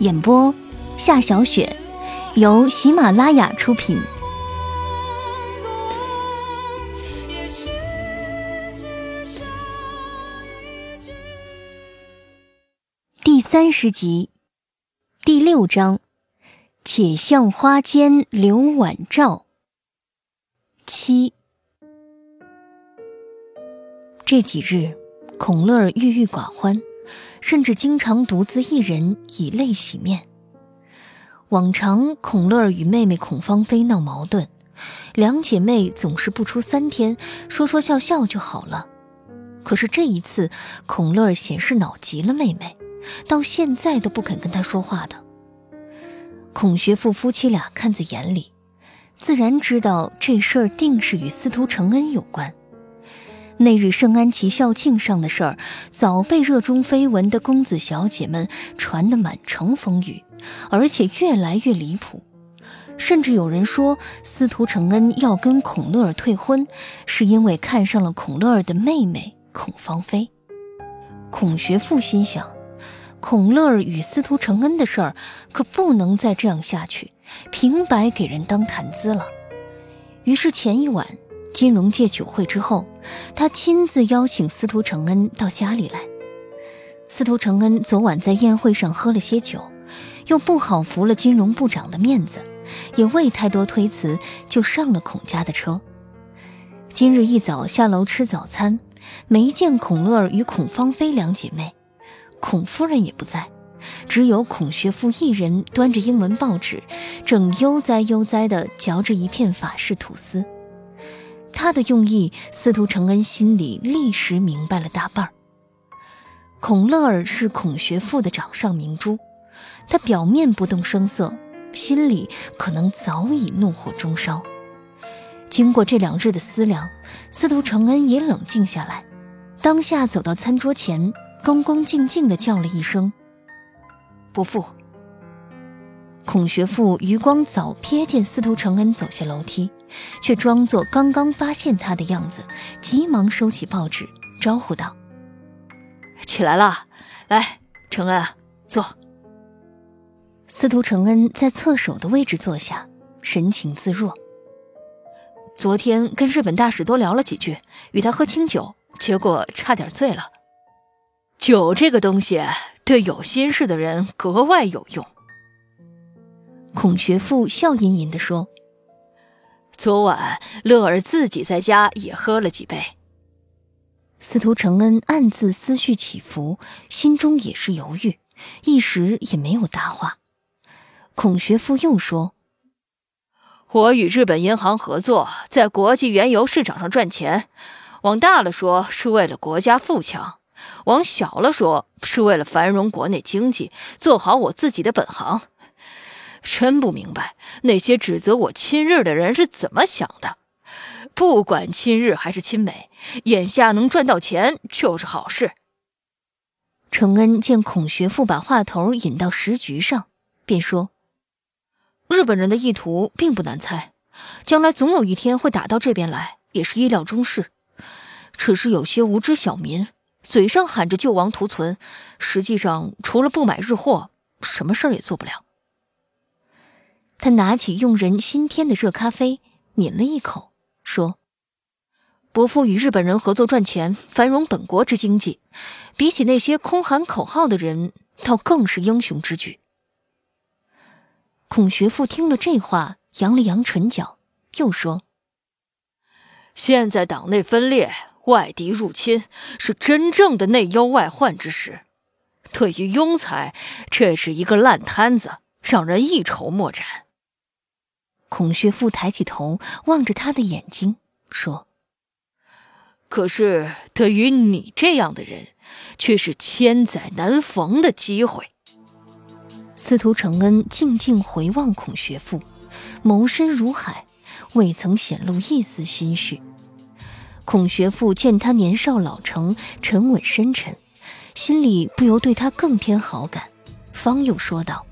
演播：夏小雪，由喜马拉雅出品。第三十集，第六章，且向花间留晚照。七，这几日，孔乐郁郁寡欢。甚至经常独自一人以泪洗面。往常孔乐儿与妹妹孔芳菲闹矛盾，两姐妹总是不出三天，说说笑笑就好了。可是这一次，孔乐儿显是恼极了妹妹，到现在都不肯跟她说话的。孔学富夫妻俩看在眼里，自然知道这事儿定是与司徒承恩有关。那日圣安琪校庆上的事儿，早被热衷绯闻的公子小姐们传得满城风雨，而且越来越离谱。甚至有人说，司徒承恩要跟孔乐儿退婚，是因为看上了孔乐儿的妹妹孔芳菲。孔学富心想，孔乐儿与司徒承恩的事儿可不能再这样下去，平白给人当谈资了。于是前一晚。金融界酒会之后，他亲自邀请司徒承恩到家里来。司徒承恩昨晚在宴会上喝了些酒，又不好服了金融部长的面子，也未太多推辞，就上了孔家的车。今日一早下楼吃早餐，没见孔乐儿与孔芳菲两姐妹，孔夫人也不在，只有孔学富一人端着英文报纸，正悠哉悠哉地嚼着一片法式吐司。他的用意，司徒承恩心里立时明白了大半。孔乐儿是孔学富的掌上明珠，他表面不动声色，心里可能早已怒火中烧。经过这两日的思量，司徒承恩也冷静下来，当下走到餐桌前，恭恭敬敬地叫了一声：“伯父。”孔学富余光早瞥见司徒承恩走下楼梯，却装作刚刚发现他的样子，急忙收起报纸，招呼道：“起来了，来，承恩，坐。”司徒承恩在侧手的位置坐下，神情自若。昨天跟日本大使多聊了几句，与他喝清酒，结果差点醉了。酒这个东西，对有心事的人格外有用。孔学富笑吟吟地说：“昨晚乐儿自己在家也喝了几杯。”司徒承恩暗自思绪起伏，心中也是犹豫，一时也没有答话。孔学富又说：“我与日本银行合作，在国际原油市场上赚钱，往大了说是为了国家富强，往小了说是为了繁荣国内经济，做好我自己的本行。”真不明白那些指责我亲日的人是怎么想的。不管亲日还是亲美，眼下能赚到钱就是好事。承恩见孔学富把话头引到时局上，便说：“日本人的意图并不难猜，将来总有一天会打到这边来，也是意料中事。只是有些无知小民，嘴上喊着救亡图存，实际上除了不买日货，什么事儿也做不了。”他拿起用人新添的热咖啡，抿了一口，说：“伯父与日本人合作赚钱，繁荣本国之经济，比起那些空喊口号的人，倒更是英雄之举。”孔学富听了这话，扬了扬唇角，又说：“现在党内分裂，外敌入侵，是真正的内忧外患之时。对于庸才，这是一个烂摊子，让人一筹莫展。”孔学富抬起头望着他的眼睛，说：“可是对于你这样的人，却是千载难逢的机会。”司徒承恩静静回望孔学富，眸深如海，未曾显露一丝心绪。孔学富见他年少老成，沉稳深沉，心里不由对他更添好感，方又说道：“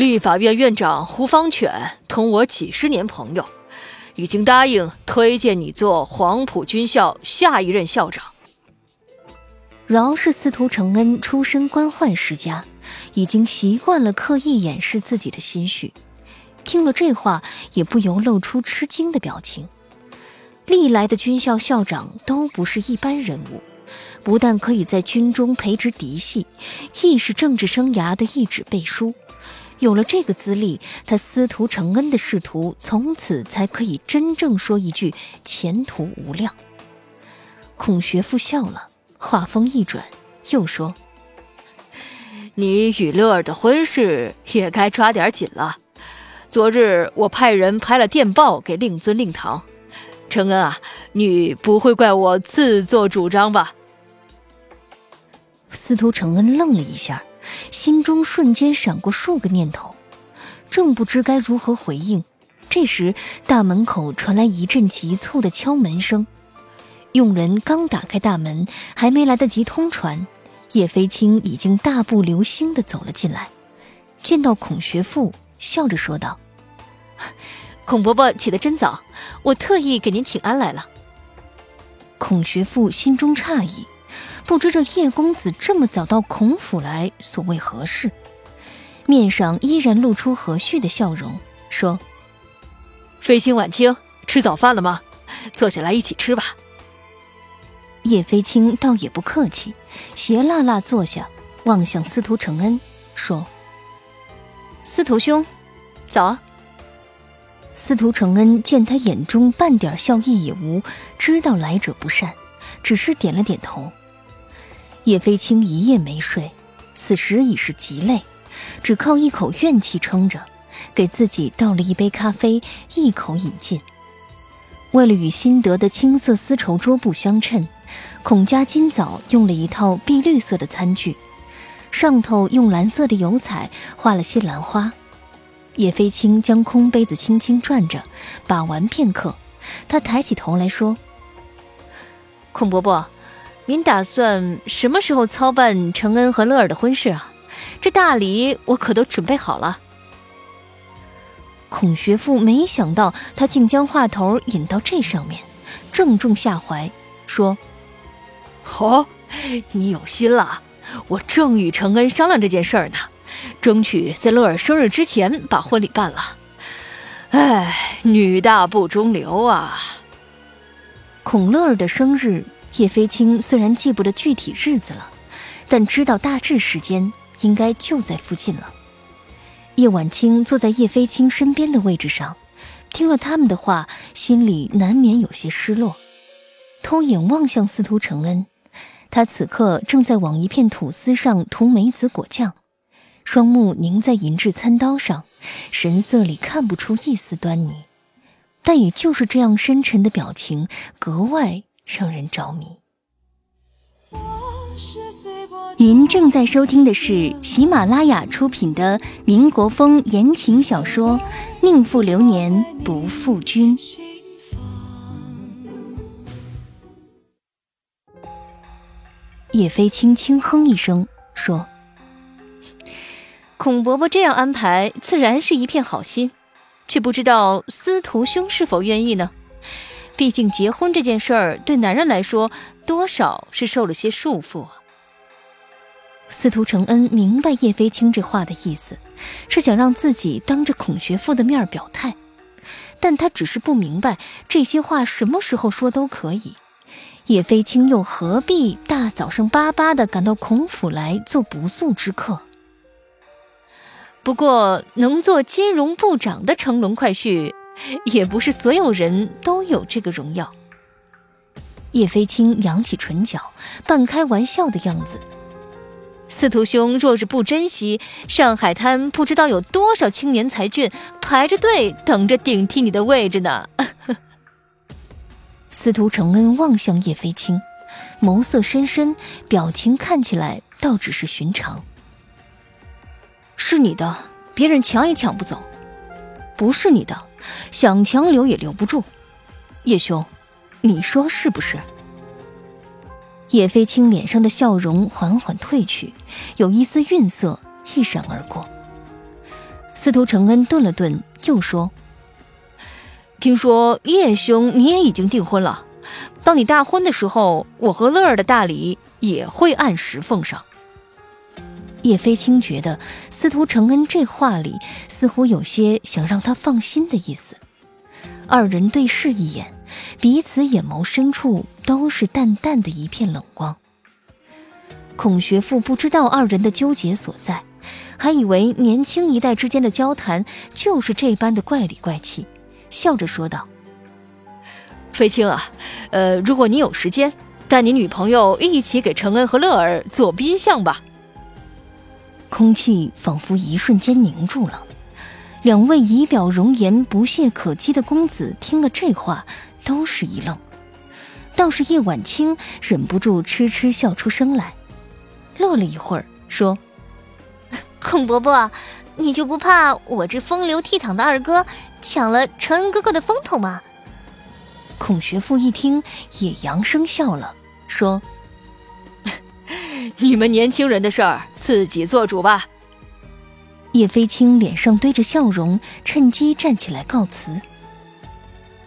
立法院院长胡方犬同我几十年朋友，已经答应推荐你做黄埔军校下一任校长。”饶是司徒承恩出身官宦世家。已经习惯了刻意掩饰自己的心绪，听了这话，也不由露出吃惊的表情。历来的军校校长都不是一般人物，不但可以在军中培植嫡系，亦是政治生涯的一纸背书。有了这个资历，他司徒承恩的仕途从此才可以真正说一句前途无量。孔学富笑了，话锋一转，又说。你与乐儿的婚事也该抓点紧了。昨日我派人拍了电报给令尊、令堂，承恩啊，你不会怪我自作主张吧？司徒承恩愣了一下，心中瞬间闪过数个念头，正不知该如何回应。这时，大门口传来一阵急促的敲门声，佣人刚打开大门，还没来得及通传。叶飞青已经大步流星地走了进来，见到孔学富，笑着说道：“孔伯伯起得真早，我特意给您请安来了。”孔学富心中诧异，不知这叶公子这么早到孔府来，所谓何事？面上依然露出和煦的笑容，说：“飞青、晚清，吃早饭了吗？坐下来一起吃吧。”叶飞青倒也不客气，斜辣辣坐下，望向司徒承恩，说：“司徒兄，早啊。”司徒承恩见他眼中半点笑意也无，知道来者不善，只是点了点头。叶飞青一夜没睡，此时已是极累，只靠一口怨气撑着，给自己倒了一杯咖啡，一口饮尽。为了与新得的青色丝绸桌布相称。孔家今早用了一套碧绿色的餐具，上头用蓝色的油彩画了些兰花。叶飞青将空杯子轻轻转着，把玩片刻，他抬起头来说：“孔伯伯，您打算什么时候操办承恩和乐儿的婚事啊？这大礼我可都准备好了。”孔学富没想到他竟将话头引到这上面，正中下怀，说。哦，你有心了。我正与承恩商量这件事儿呢，争取在乐儿生日之前把婚礼办了。哎，女大不中留啊。孔乐儿的生日，叶飞青虽然记不得具体日子了，但知道大致时间应该就在附近了。叶晚清坐在叶飞青身边的位置上，听了他们的话，心里难免有些失落，偷眼望向司徒承恩。他此刻正在往一片吐司上涂梅子果酱，双目凝在银质餐刀上，神色里看不出一丝端倪，但也就是这样深沉的表情，格外让人着迷。您正在收听的是喜马拉雅出品的民国风言情小说《宁负流年不负君》。叶飞青轻哼一声，说：“孔伯伯这样安排，自然是一片好心，却不知道司徒兄是否愿意呢？毕竟结婚这件事儿，对男人来说，多少是受了些束缚。”司徒承恩明白叶飞青这话的意思，是想让自己当着孔学富的面表态，但他只是不明白这些话什么时候说都可以。叶飞青又何必大早上巴巴的赶到孔府来做不速之客？不过，能做金融部长的乘龙快婿，也不是所有人都有这个荣耀。叶飞青扬起唇角，半开玩笑的样子。司徒兄若是不珍惜，上海滩不知道有多少青年才俊排着队等着顶替你的位置呢。司徒承恩望向叶飞青，眸色深深，表情看起来倒只是寻常。是你的，别人抢也抢不走；不是你的，想强留也留不住。叶兄，你说是不是？叶飞青脸上的笑容缓缓褪去，有一丝愠色一闪而过。司徒承恩顿了顿，又说：“听说叶兄你也已经订婚了，当你大婚的时候，我和乐儿的大礼也会按时奉上。”叶飞青觉得司徒承恩这话里似乎有些想让他放心的意思，二人对视一眼，彼此眼眸深处都是淡淡的一片冷光。孔学富不知道二人的纠结所在，还以为年轻一代之间的交谈就是这般的怪里怪气，笑着说道：“飞青啊，呃，如果你有时间，带你女朋友一起给承恩和乐儿做宾相吧。”空气仿佛一瞬间凝住了，两位仪表容颜不屑可击的公子听了这话，都是一愣。倒是叶晚清忍不住痴痴笑出声来，乐了一会儿，说：“孔伯伯，你就不怕我这风流倜傥的二哥抢了承恩哥哥的风头吗？”孔学富一听，也扬声笑了，说。你们年轻人的事儿自己做主吧。叶飞青脸上堆着笑容，趁机站起来告辞。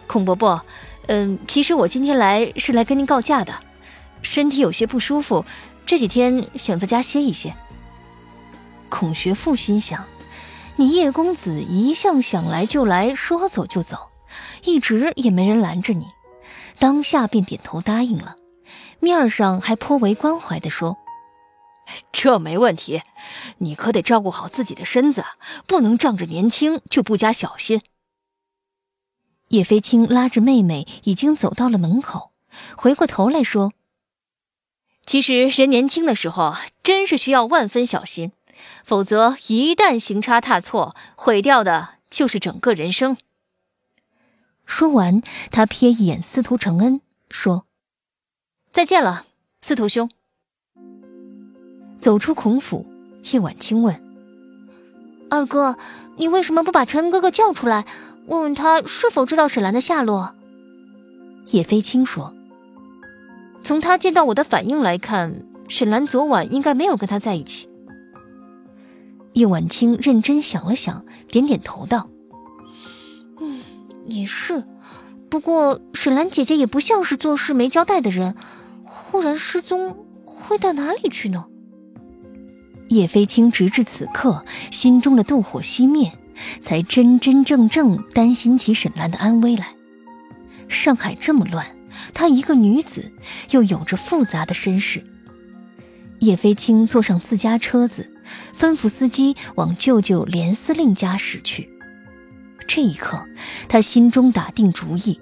孔伯伯，嗯，其实我今天来是来跟您告假的，身体有些不舒服，这几天想在家歇一歇。孔学富心想，你叶公子一向想来就来，说走就走，一直也没人拦着你，当下便点头答应了。面上还颇为关怀地说：“这没问题，你可得照顾好自己的身子，不能仗着年轻就不加小心。”叶飞青拉着妹妹已经走到了门口，回过头来说：“其实人年轻的时候真是需要万分小心，否则一旦行差踏错，毁掉的就是整个人生。”说完，他瞥一眼司徒承恩，说。再见了，司徒兄。走出孔府，叶晚清问：“二哥，你为什么不把陈哥哥叫出来，问问他是否知道沈兰的下落？”叶飞青说：“从他见到我的反应来看，沈兰昨晚应该没有跟他在一起。”叶晚清认真想了想，点点头道：“嗯，也是。不过沈兰姐姐也不像是做事没交代的人。”忽然失踪，会到哪里去呢？叶飞青直至此刻，心中的妒火熄灭，才真真正正担心起沈兰的安危来。上海这么乱，她一个女子，又有着复杂的身世。叶飞青坐上自家车子，吩咐司机往舅舅连司令家驶去。这一刻，他心中打定主意。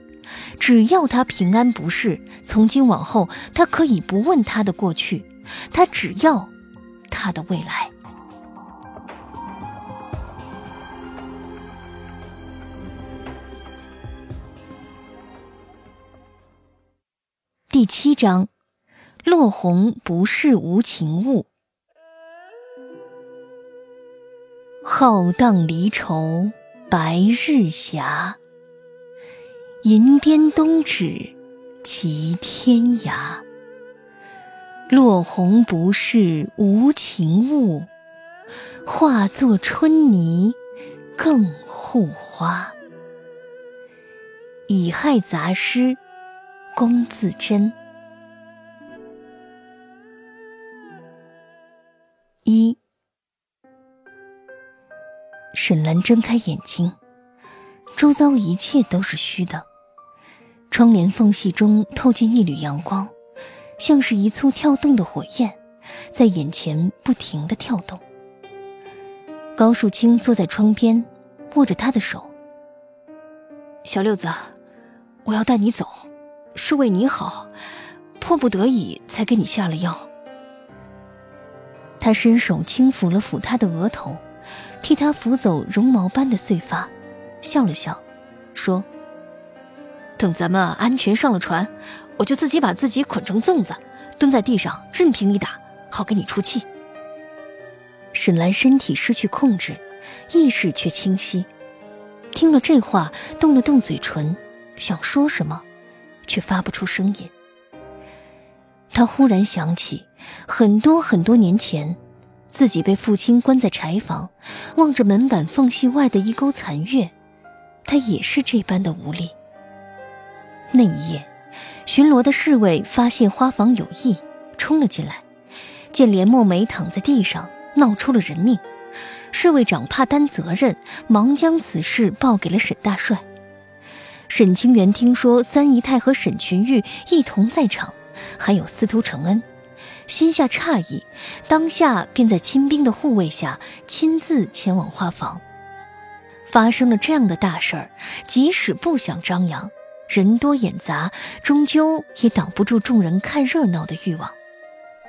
只要他平安不逝，从今往后他可以不问他的过去，他只要他的未来。第七章，落红不是无情物，浩荡离愁，白日霞。银鞭东指，齐天涯。落红不是无情物，化作春泥更护花。乙亥杂诗，龚自珍。一，沈兰睁开眼睛，周遭一切都是虚的。窗帘缝隙中透进一缕阳光，像是一簇跳动的火焰，在眼前不停的跳动。高树清坐在窗边，握着他的手。小六子，我要带你走，是为你好，迫不得已才给你下了药。他伸手轻抚了抚他的额头，替他抚走绒毛般的碎发，笑了笑，说：“等咱们安全上了船，我就自己把自己捆成粽子，蹲在地上任凭你打，好给你出气。”沈兰身体失去控制，意识却清晰。听了这话，动了动嘴唇，想说什么，却发不出声音。他忽然想起，很多很多年前，自己被父亲关在柴房，望着门板缝隙外的一钩残月，他也是这般的无力。那一夜，巡逻的侍卫发现花房有异，冲了进来，见连墨梅躺在地上，闹出了人命。侍卫长怕担责任，忙将此事报给了沈大帅。沈清源听说三姨太和沈群玉一同在场，还有司徒承恩，心下诧异，当下便在亲兵的护卫下亲自前往花房。发生了这样的大事儿，即使不想张扬，人多眼杂，终究也挡不住众人看热闹的欲望。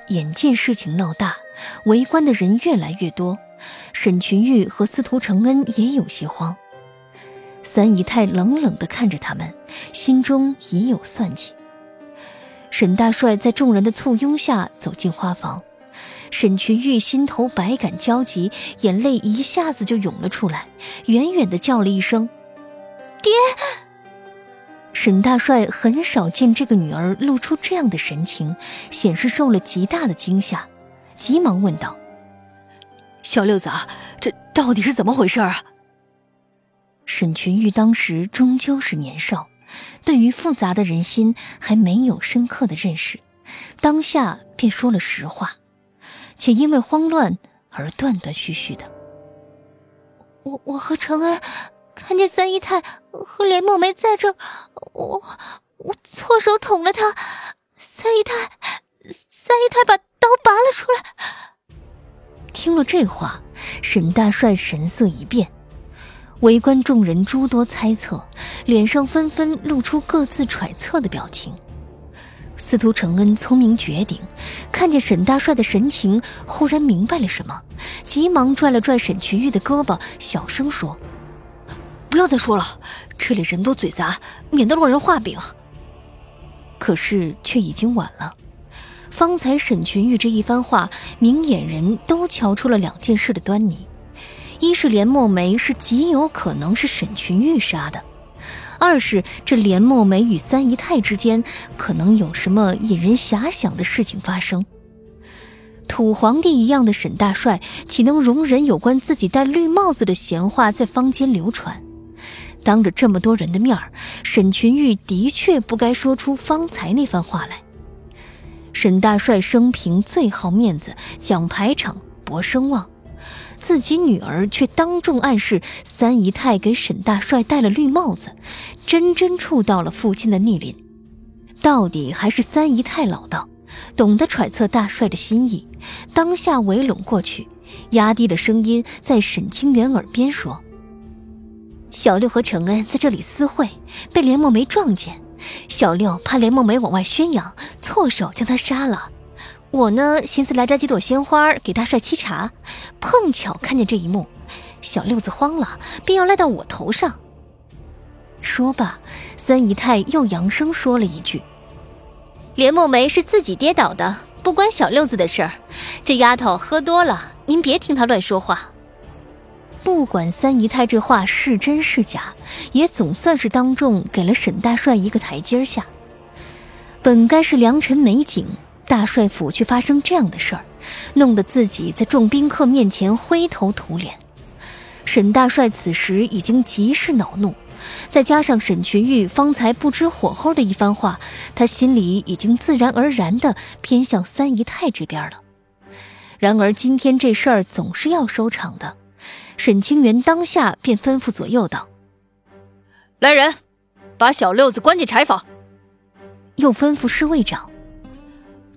眼见事情闹大，围观的人越来越多。沈群玉和司徒承恩也有些慌，三姨太冷冷地看着他们，心中已有算计。沈大帅在众人的簇拥下走进花房，沈群玉心头百感交集，眼泪一下子就涌了出来，远远地叫了一声：“爹！”沈大帅很少见这个女儿露出这样的神情，显示受了极大的惊吓，急忙问道。小六子，这到底是怎么回事啊？沈群玉当时终究是年少，对于复杂的人心还没有深刻的认识，当下便说了实话，且因为慌乱而断断续续的。我我和承恩看见三姨太和连墨梅在这儿，我我错手捅了她，三姨太三姨太把刀拔了出来。听了这话，沈大帅神色一变，围观众人诸多猜测，脸上纷纷露出各自揣测的表情。司徒承恩聪明绝顶，看见沈大帅的神情，忽然明白了什么，急忙拽了拽沈群玉的胳膊，小声说：“不要再说了，这里人多嘴杂，免得落人话柄。”可是却已经晚了。方才沈群玉这一番话，明眼人都瞧出了两件事的端倪：一是连墨梅是极有可能是沈群玉杀的；二是这连墨梅与三姨太之间可能有什么引人遐想的事情发生。土皇帝一样的沈大帅，岂能容忍有关自己戴绿帽子的闲话在坊间流传？当着这么多人的面儿，沈群玉的确不该说出方才那番话来。沈大帅生平最好面子，讲排场，博声望，自己女儿却当众暗示三姨太给沈大帅戴了绿帽子，真真触到了父亲的逆鳞。到底还是三姨太老道，懂得揣测大帅的心意，当下围拢过去，压低了声音在沈清源耳边说：“小六和承恩在这里私会，被连梦梅撞见。”小六怕连梦梅往外宣扬，错手将他杀了。我呢，寻思来摘几朵鲜花给大帅沏茶，碰巧看见这一幕，小六子慌了，便要赖到我头上。说罢，三姨太又扬声说了一句：“连梦梅是自己跌倒的，不关小六子的事儿。这丫头喝多了，您别听她乱说话。”不管三姨太这话是真是假，也总算是当众给了沈大帅一个台阶下。本该是良辰美景，大帅府却发生这样的事儿，弄得自己在众宾客面前灰头土脸。沈大帅此时已经极是恼怒，再加上沈群玉方才不知火候的一番话，他心里已经自然而然地偏向三姨太这边了。然而今天这事儿总是要收场的。沈清源当下便吩咐左右道：“来人，把小六子关进柴房。”又吩咐侍卫长：“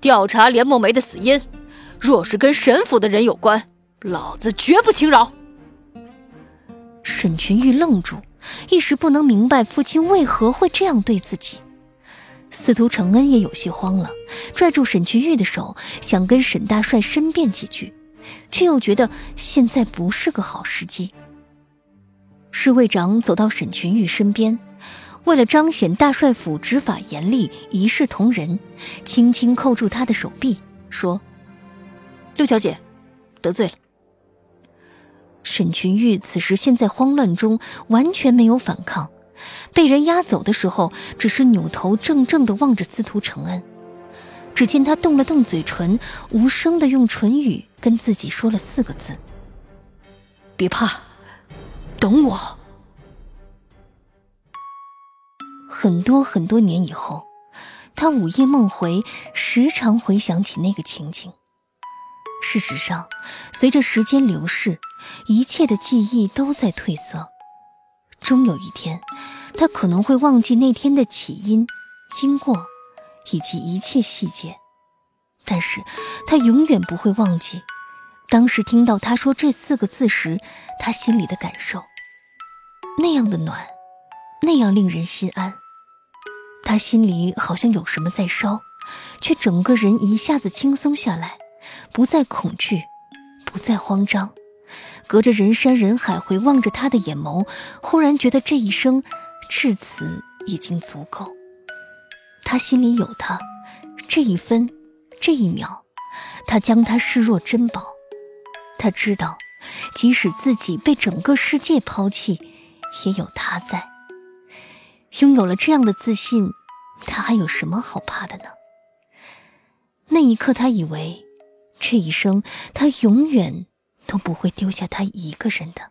调查连梦梅的死因，若是跟沈府的人有关，老子绝不轻饶。”沈群玉愣住，一时不能明白父亲为何会这样对自己。司徒承恩也有些慌了，拽住沈群玉的手，想跟沈大帅申辩几句，却又觉得现在不是个好时机。侍卫长走到沈群玉身边，为了彰显大帅府执法严厉、一视同仁，轻轻扣住他的手臂，说：“六小姐，得罪了。”沈群玉此时陷在慌乱中，完全没有反抗。被人押走的时候，只是扭头怔怔地望着司徒承恩。只见他动了动嘴唇，无声的用唇语跟自己说了四个字：“别怕，等我。”很多很多年以后，他午夜梦回，时常回想起那个情景。事实上，随着时间流逝，一切的记忆都在褪色。终有一天，他可能会忘记那天的起因、经过，以及一切细节。但是，他永远不会忘记，当时听到他说这四个字时，他心里的感受。那样的暖，那样令人心安。他心里好像有什么在烧，却整个人一下子轻松下来，不再恐惧，不再慌张。隔着人山人海回望着他的眼眸，忽然觉得这一生至此已经足够。他心里有他，这一分，这一秒，他将他视若珍宝。他知道，即使自己被整个世界抛弃，也有他在。拥有了这样的自信，他还有什么好怕的呢？那一刻，他以为，这一生他永远。都不会丢下他一个人的。